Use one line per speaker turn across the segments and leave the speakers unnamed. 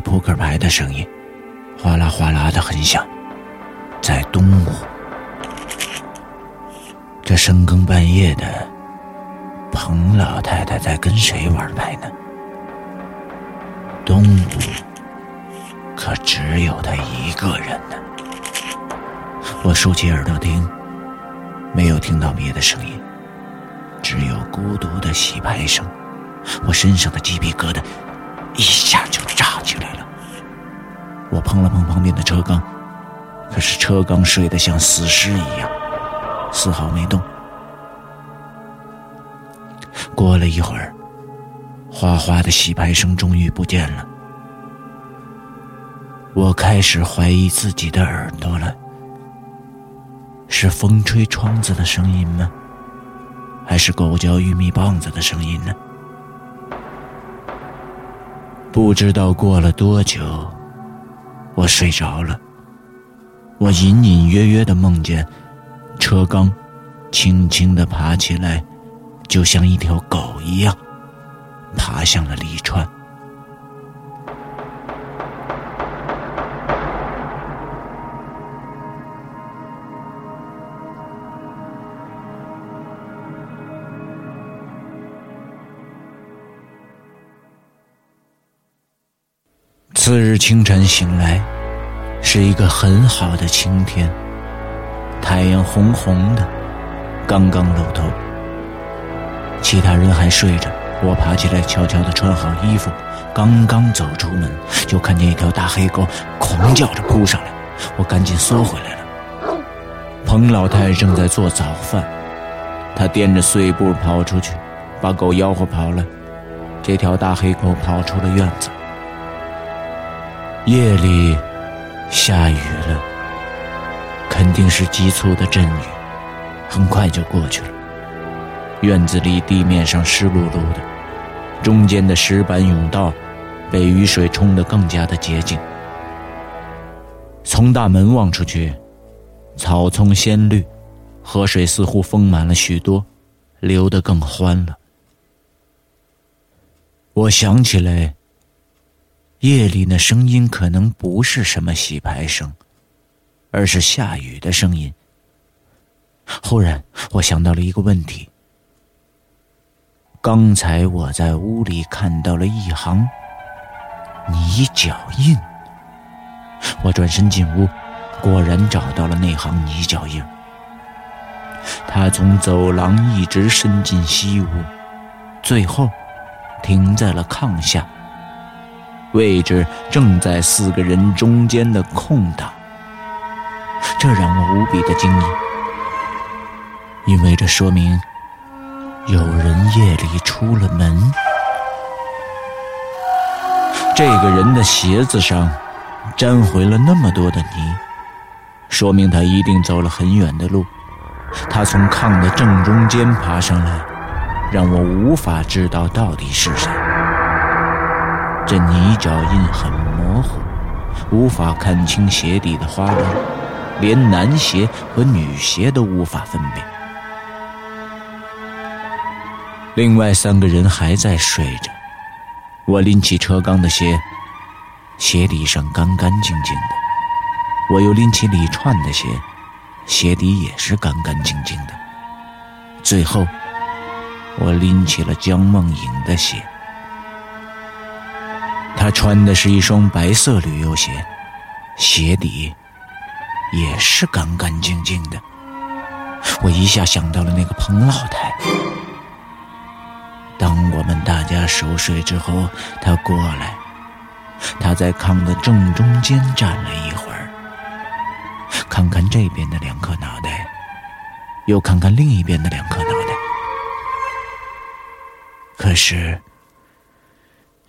扑克牌的声音，哗啦哗啦的很响，在东屋。这深更半夜的，彭老太太在跟谁玩牌呢？东屋可只有她一个人呢。我竖起耳朵听，没有听到别的声音，只有孤独的洗牌声。我身上的鸡皮疙瘩一下起来了。我碰了碰旁边的车缸，可是车缸睡得像死尸一样，丝毫没动。过了一会儿，哗哗的洗牌声终于不见了。我开始怀疑自己的耳朵了，是风吹窗子的声音吗？还是狗嚼玉米棒子的声音呢？不知道过了多久，我睡着了。我隐隐约约的梦见，车刚轻轻的爬起来，就像一条狗一样，爬向了李川。次日清晨醒来，是一个很好的晴天，太阳红红的，刚刚露头。其他人还睡着，我爬起来悄悄地穿好衣服，刚刚走出门，就看见一条大黑狗狂叫着扑上来，我赶紧缩回来了。彭老太正在做早饭，她掂着碎步跑出去，把狗吆喝跑了。这条大黑狗跑出了院子。夜里下雨了，肯定是急促的阵雨，很快就过去了。院子里地面上湿漉漉的，中间的石板甬道被雨水冲得更加的洁净。从大门望出去，草丛鲜绿，河水似乎丰满了许多，流得更欢了。我想起来。夜里那声音可能不是什么洗牌声，而是下雨的声音。忽然，我想到了一个问题：刚才我在屋里看到了一行泥脚印。我转身进屋，果然找到了那行泥脚印。它从走廊一直伸进西屋，最后停在了炕下，位置正在四个人中间的空档。这让我无比的惊异，因为这说明有人夜里出了门。这个人的鞋子上沾回了那么多的泥，说明他一定走了很远的路。他从炕的正中间爬上来，让我无法知道到底是谁。这泥脚印很模糊，无法看清鞋底的花纹，连男鞋和女鞋都无法分辨。另外三个人还在睡着，我拎起车刚的鞋，鞋底上干干净净的；我又拎起李串的鞋。鞋底也是干干净净的。最后，我拎起了江梦影的鞋，他穿的是一双白色旅游鞋，鞋底也是干干净净的。我一下想到了那个彭老太。当我们大家熟睡之后，他过来，他在炕的正中间站了一会儿。看看这边的两颗脑袋，又看看另一边的两颗脑袋，可是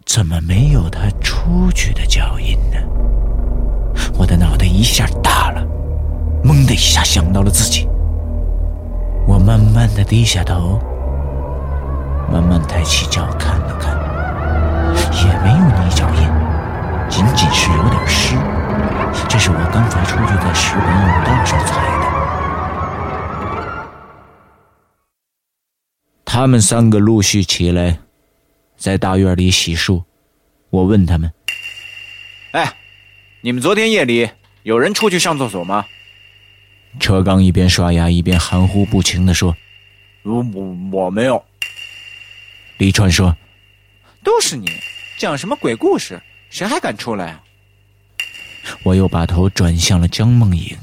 怎么没有他出去的脚印呢？我的脑袋一下大了，猛的一下想到了自己。我慢慢的低下头，慢慢抬起脚看了看，也没有泥脚印，仅仅是有点湿。这是我刚才出去在石板甬道上踩的。他们三个陆续起来，在大院里洗漱。我问他们：“
哎，你们昨天夜里有人出去上厕所吗？”
车刚一边刷牙一边含糊不清的说：“
我我我没有。”
李川说：“
都是你讲什么鬼故事？谁还敢出来啊？”
我又把头转向了江梦莹。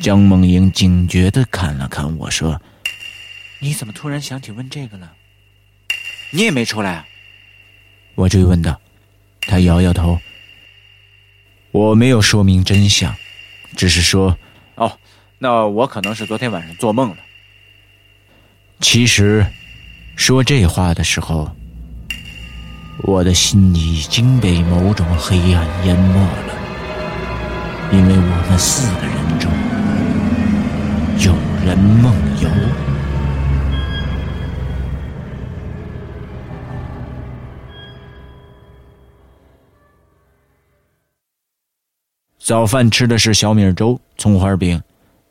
江梦莹警觉的看了看我说：“
你怎么突然想起问这个了？你也没出来。”
啊我追问道。他摇摇头。我没有说明真相，只是说：“
哦，那我可能是昨天晚上做梦了。”
其实，说这话的时候，我的心已经被某种黑暗淹没了。因为我们四个人中有人梦游。早饭吃的是小米粥、葱花饼、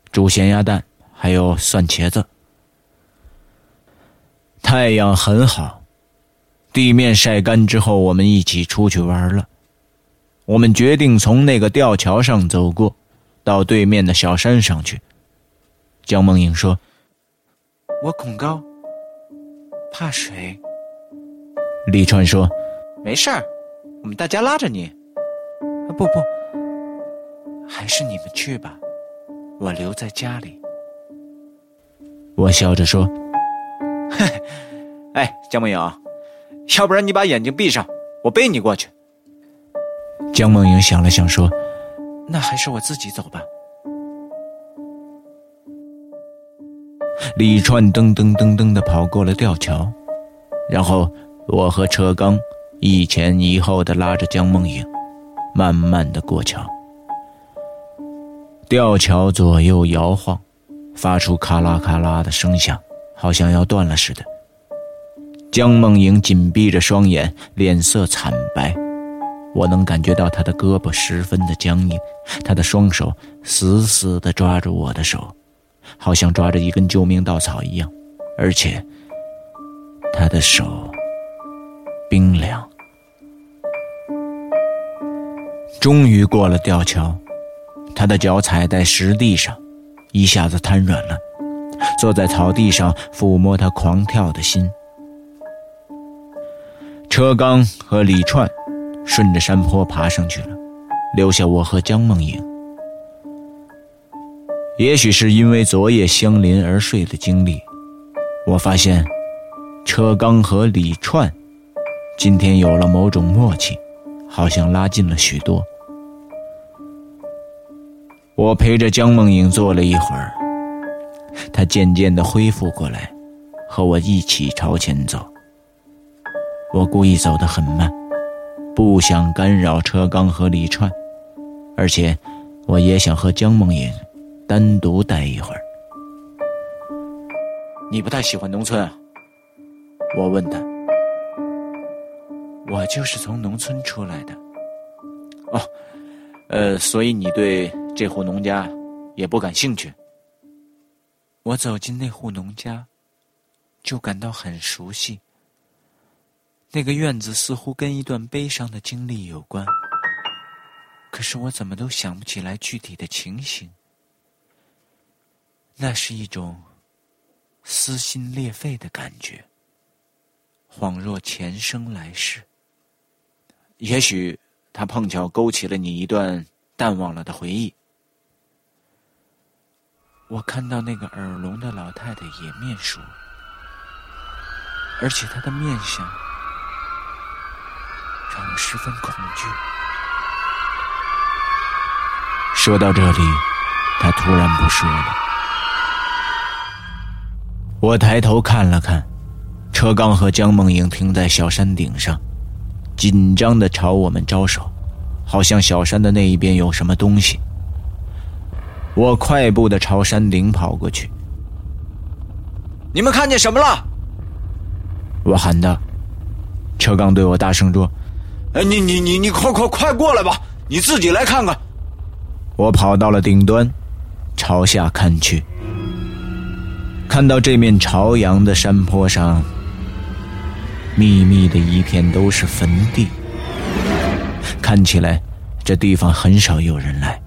煮咸鸭蛋，还有蒜茄子。太阳很好，地面晒干之后，我们一起出去玩了。我们决定从那个吊桥上走过，到对面的小山上去。江梦影说：“
我恐高，怕水。”
李川说：“
没事儿，我们大家拉着你。”不不，还是你们去吧，我留在家里。
我笑着说：“
嘿，哎，江梦莹，要不然你把眼睛闭上，我背你过去。”
江梦莹想了想，说：“
那还是我自己走吧。”
李川噔噔噔噔的跑过了吊桥，然后我和车刚一前一后的拉着江梦莹，慢慢的过桥。吊桥左右摇晃，发出咔啦咔啦的声响，好像要断了似的。江梦莹紧闭着双眼，脸色惨白。我能感觉到他的胳膊十分的僵硬，他的双手死死地抓住我的手，好像抓着一根救命稻草一样，而且他的手冰凉。终于过了吊桥，他的脚踩在石地上，一下子瘫软了，坐在草地上抚摸他狂跳的心。车刚和李串。顺着山坡爬上去了，留下我和江梦影。也许是因为昨夜相邻而睡的经历，我发现车刚和李串今天有了某种默契，好像拉近了许多。我陪着江梦影坐了一会儿，她渐渐的恢复过来，和我一起朝前走。我故意走得很慢，不想干扰车刚和李川，而且我也想和江梦影单独待一会儿。
你不太喜欢农村啊？我问他。我就是从农村出来的。哦，呃，所以你对这户农家也不感兴趣？我走进那户农家，就感到很熟悉。那个院子似乎跟一段悲伤的经历有关，可是我怎么都想不起来具体的情形。那是一种撕心裂肺的感觉，恍若前生来世。也许他碰巧勾起了你一段淡忘了的回忆。我看到那个耳聋的老太太也面熟，而且她的面相让我十分恐惧。
说到这里，他突然不说了。我抬头看了看，车刚和江梦莹停在小山顶上。紧张的朝我们招手，好像小山的那一边有什么东西。我快步的朝山顶跑过去。
你们看见什么了？
我喊道。车刚对我大声说：“
哎，你你你你快快快过来吧，你自己来看看。”
我跑到了顶端，朝下看去，看到这面朝阳的山坡上。密密的一片都是坟地，看起来这地方很少有人来。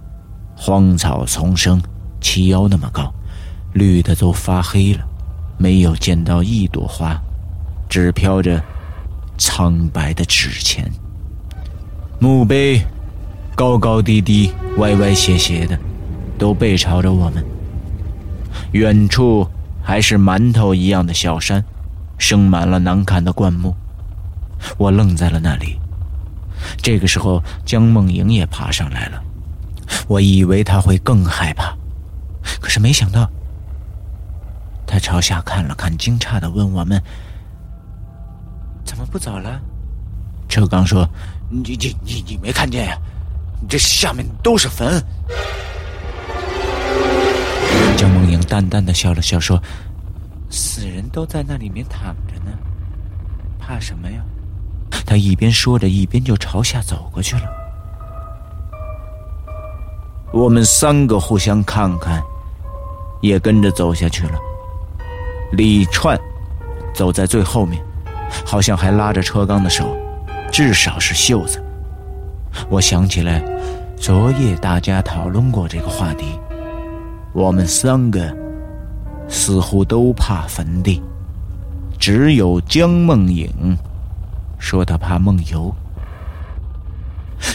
荒草丛生，齐腰那么高，绿的都发黑了，没有见到一朵花，只飘着苍白的纸钱。墓碑高高低低，歪歪斜斜的，都背朝着我们。远处还是馒头一样的小山。生满了难看的灌木，我愣在了那里。这个时候，江梦莹也爬上来了。我以为他会更害怕，可是没想到，他朝下看了看，惊诧的问我们：“
怎么不走了？”
车刚说：“
你你你你没看见呀？这下面都是坟。”
江梦莹淡淡的笑了笑说。
死人都在那里面躺着呢，怕什么呀？
他一边说着，一边就朝下走过去了。我们三个互相看看，也跟着走下去了。李串走在最后面，好像还拉着车刚的手，至少是袖子。我想起来，昨夜大家讨论过这个话题，我们三个。似乎都怕坟地，只有江梦影说他怕梦游。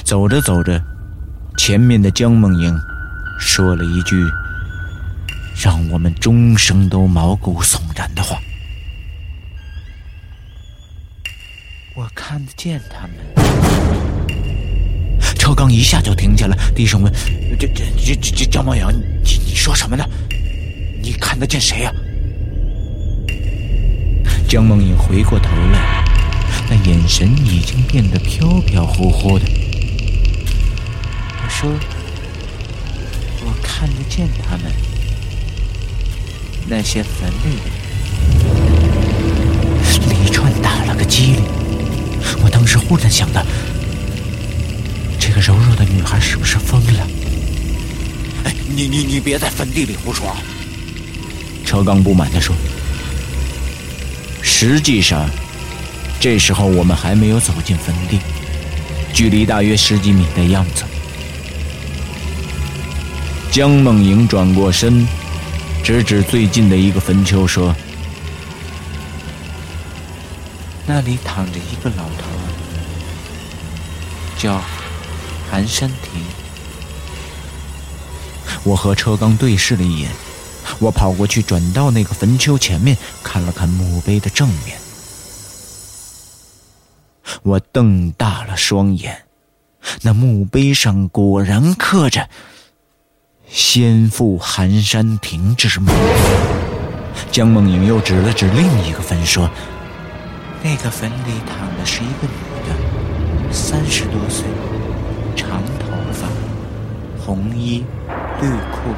走着走着，前面的江梦影说了一句让我们终生都毛骨悚然的话：“
我看得见他们。”
车刚一下就停下了，低声问：“这、这、这、这江梦影，你你说什么呢？”
你看得见谁呀？
江梦影回过头来，那眼神已经变得飘飘忽忽的。
我说：“我看得见他们，那些坟里的
人。”李川打了个激灵，我当时忽然想到，这个柔弱的女孩是不是疯了？
哎，你你你别在坟地里胡说！
车刚不满地说：“实际上，这时候我们还没有走进坟地，距离大约十几米的样子。”江梦莹转过身，指指最近的一个坟丘，说：“
那里躺着一个老头，叫韩山亭。”
我和车刚对视了一眼。我跑过去，转到那个坟丘前面，看了看墓碑的正面。我瞪大了双眼，那墓碑上果然刻着“先父寒山亭”之墓。江梦影又指了指另一个坟，说：“那个坟里躺的是一个女的，三十多岁，长头发，红衣绿裤，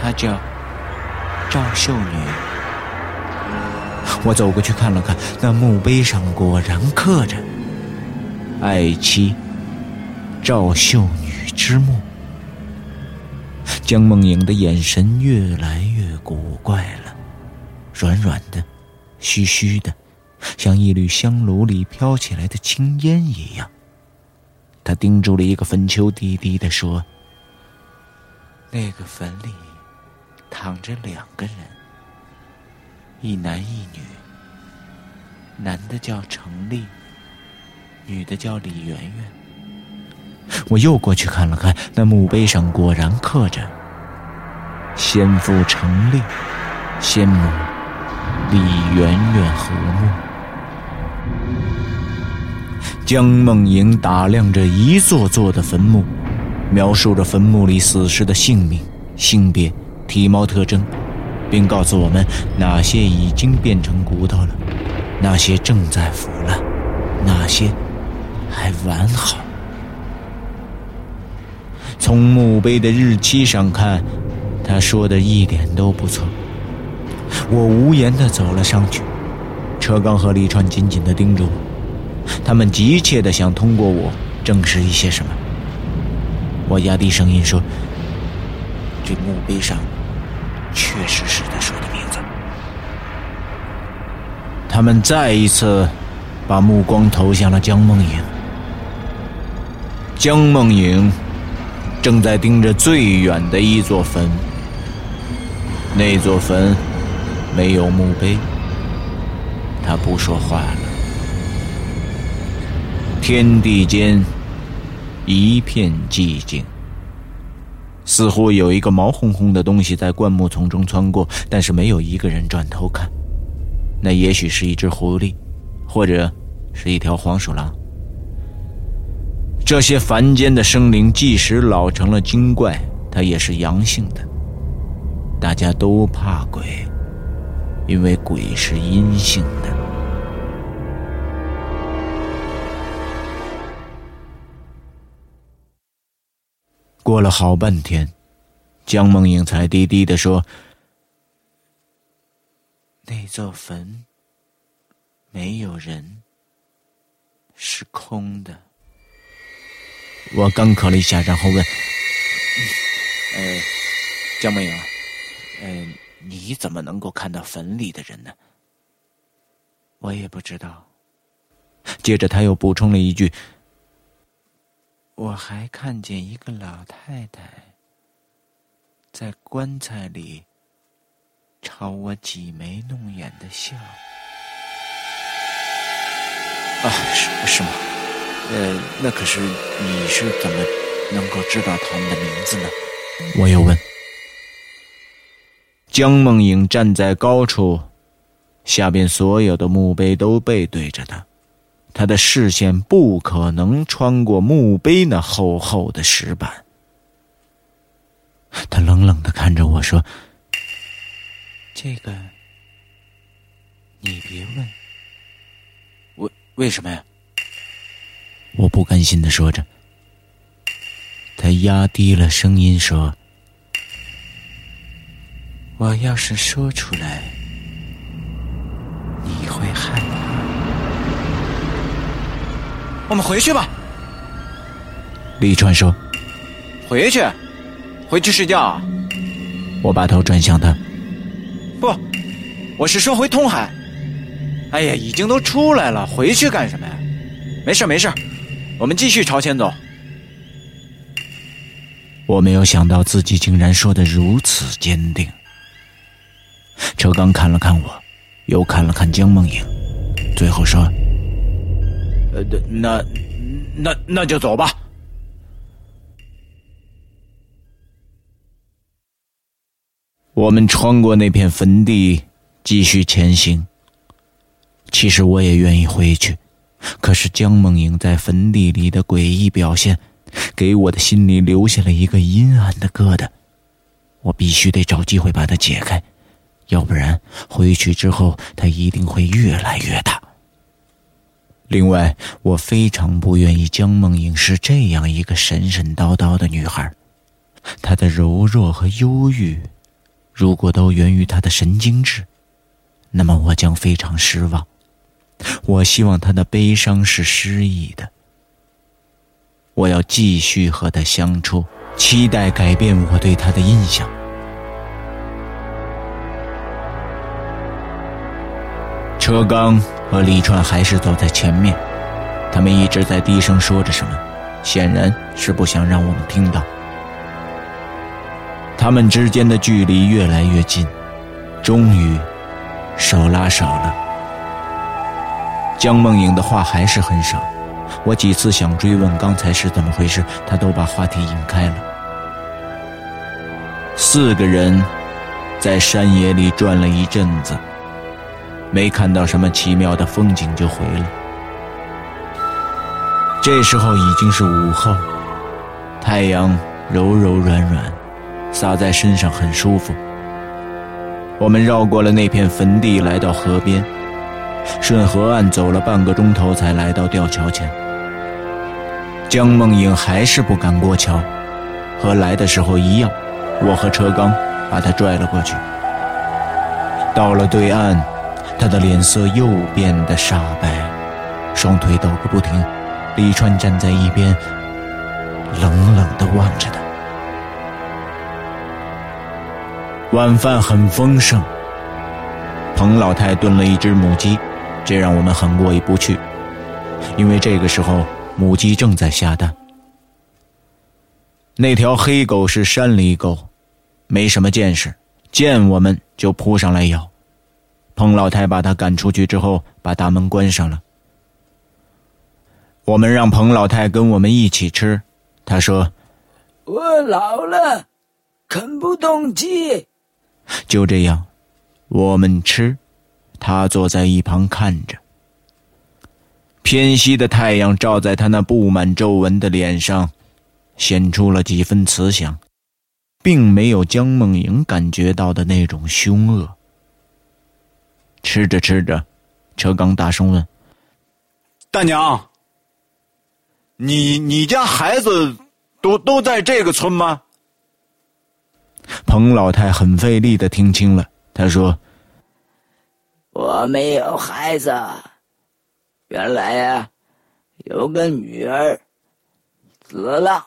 她叫赵秀女。”我走过去看了看，那墓碑上果然刻着“爱妻赵秀女之墓”。江梦影的眼神越来越古怪了。软软的，虚虚的，像一缕香炉里飘起来的青烟一样。他盯住了一个坟丘，低低的说：“那个坟里躺着两个人，一男一女。男的叫程立，女的叫李媛媛。”我又过去看了看，那墓碑上果然刻着“先父程立，先母”。李媛媛和睦。江梦莹打量着一座座的坟墓，描述着坟墓里死尸的姓名、性别、体貌特征，并告诉我们哪些已经变成骨头了，哪些正在腐烂，哪些还完好。从墓碑的日期上看，他说的一点都不错。我无言地走了上去，车刚和李川紧紧地盯着我，他们急切地想通过我证实一些什么。我压低声音说：“这墓碑上确实是他说的名字。”他们再一次把目光投向了江梦影。江梦影正在盯着最远的一座坟，那座坟。没有墓碑，他不说话了。天地间一片寂静，似乎有一个毛烘烘的东西在灌木丛中穿过，但是没有一个人转头看。那也许是一只狐狸，或者是一条黄鼠狼。这些凡间的生灵，即使老成了精怪，它也是阳性的。大家都怕鬼。因为鬼是阴性的。过了好半天，江梦影才低低的说：“那座坟没有人，是空的。”我干咳了一下，然后问：“呃，江梦影，嗯。”你怎么能够看到坟里的人呢？我也不知道。接着他又补充了一句：“我还看见一个老太太在棺材里朝我挤眉弄眼的笑。”啊，是是吗？呃，那可是你是怎么能够知道他们的名字呢？我又问。江梦影站在高处，下边所有的墓碑都背对着他，他的视线不可能穿过墓碑那厚厚的石板。他冷冷的看着我说：“这个，你别问。为为什么呀？”我不甘心的说着。他压低了声音说。我要是说出来，你会害怕。
我们回去吧。
李川说：“
回去，回去睡觉。”
我把头转向他：“
不，我是说回通海。哎呀，已经都出来了，回去干什么呀？没事没事，我们继续朝前走。”
我没有想到自己竟然说的如此坚定。车刚看了看我，又看了看江梦影，最后说：“
呃，那，那那就走吧。”
我们穿过那片坟地，继续前行。其实我也愿意回去，可是江梦影在坟地里的诡异表现，给我的心里留下了一个阴暗的疙瘩。我必须得找机会把它解开，要不然回去之后它一定会越来越大。另外，我非常不愿意江梦影是这样一个神神叨叨的女孩，她的柔弱和忧郁，如果都源于她的神经质，那么我将非常失望。我希望他的悲伤是诗意的。我要继续和他相处，期待改变我对他的印象。车刚和李川还是走在前面，他们一直在低声说着什么，显然是不想让我们听到。他们之间的距离越来越近，终于手拉手了。江梦影的话还是很少，我几次想追问刚才是怎么回事，他都把话题引开了。四个人在山野里转了一阵子。没看到什么奇妙的风景就回了。这时候已经是午后，太阳柔柔软软，洒在身上很舒服。我们绕过了那片坟地，来到河边，顺河岸走了半个钟头，才来到吊桥前。江梦影还是不敢过桥，和来的时候一样，我和车刚把他拽了过去。到了对岸。他的脸色又变得煞白，双腿抖个不停。李川站在一边，冷冷地望着他。晚饭很丰盛，彭老太炖了一只母鸡，这让我们很过意不去，因为这个时候母鸡正在下蛋。那条黑狗是山里狗，没什么见识，见我们就扑上来咬。彭老太把它赶出去之后，把大门关上了。我们让彭老太跟我们一起吃，他说：“
我老了，啃不动鸡。”
就这样，我们吃，他坐在一旁看着。偏西的太阳照在他那布满皱纹的脸上，显出了几分慈祥，并没有江梦莹感觉到的那种凶恶。吃着吃着，车刚大声问：“
大娘，你你家孩子都都在这个村吗？”
彭老太很费力的听清了，她说：“
我没有孩子，原来呀，有个女儿死了，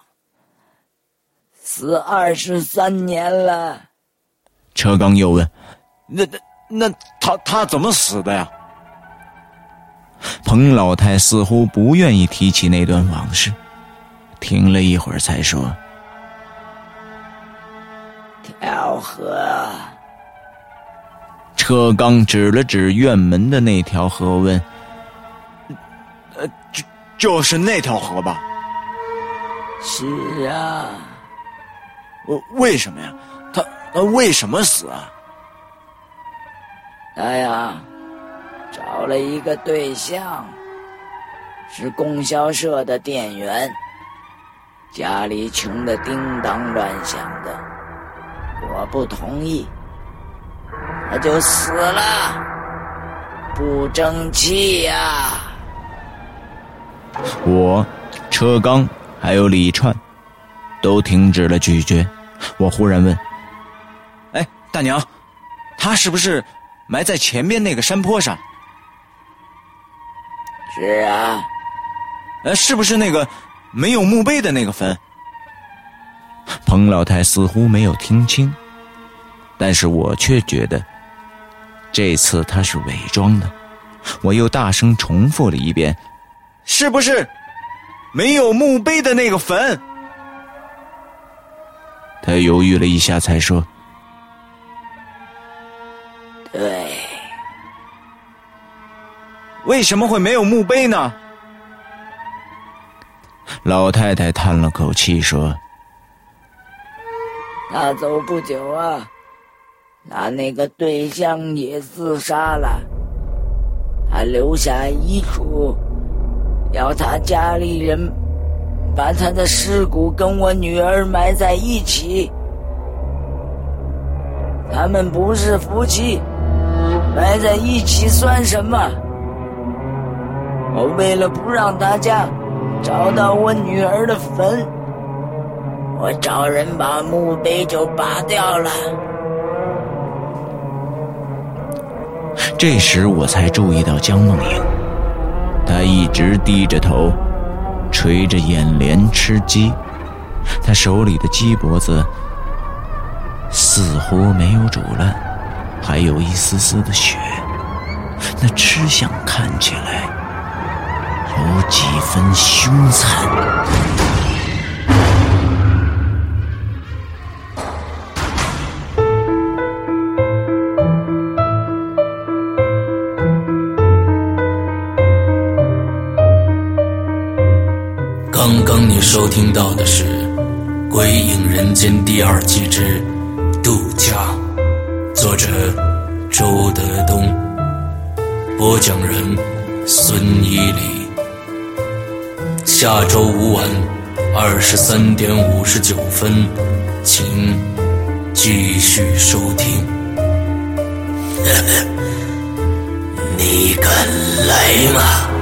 死二十三年了。”
车刚又问：“
那那？”那他他怎么死的呀？
彭老太似乎不愿意提起那段往事，停了一会儿才说：“
跳河。”
车刚指了指院门的那条河，问：“
呃，就就是那条河吧？”“
是啊。”“
为为什么呀？他他为什么死啊？”
他呀，找了一个对象，是供销社的店员，家里穷的叮当乱响的，我不同意，他就死了，不争气呀！
我、车刚还有李串，都停止了咀嚼。我忽然问：“
哎，大娘，他是不是？”埋在前面那个山坡上。
是啊，
呃，是不是那个没有墓碑的那个坟？
彭老太似乎没有听清，但是我却觉得这次他是伪装的。我又大声重复了一遍：“
是不是没有墓碑的那个坟？”
他犹豫了一下，才说。
对，
为什么会没有墓碑呢？
老太太叹了口气说：“
他走不久啊，他那个对象也自杀了，他留下遗嘱，要他家里人把他的尸骨跟我女儿埋在一起。他们不是夫妻，埋在一起算什么？我为了不让大家找到我女儿的坟，我找人把墓碑就拔掉了。
这时我才注意到江梦莹，她一直低着头，垂着眼帘吃鸡，她手里的鸡脖子似乎没有煮烂，还有一丝丝的血，那吃相看起来有几分凶残。
你收听到的是《鬼影人间》第二季之《度假》，作者周德东，播讲人孙一礼。下周五晚二十三点五十九分，请继续收听。你敢来吗？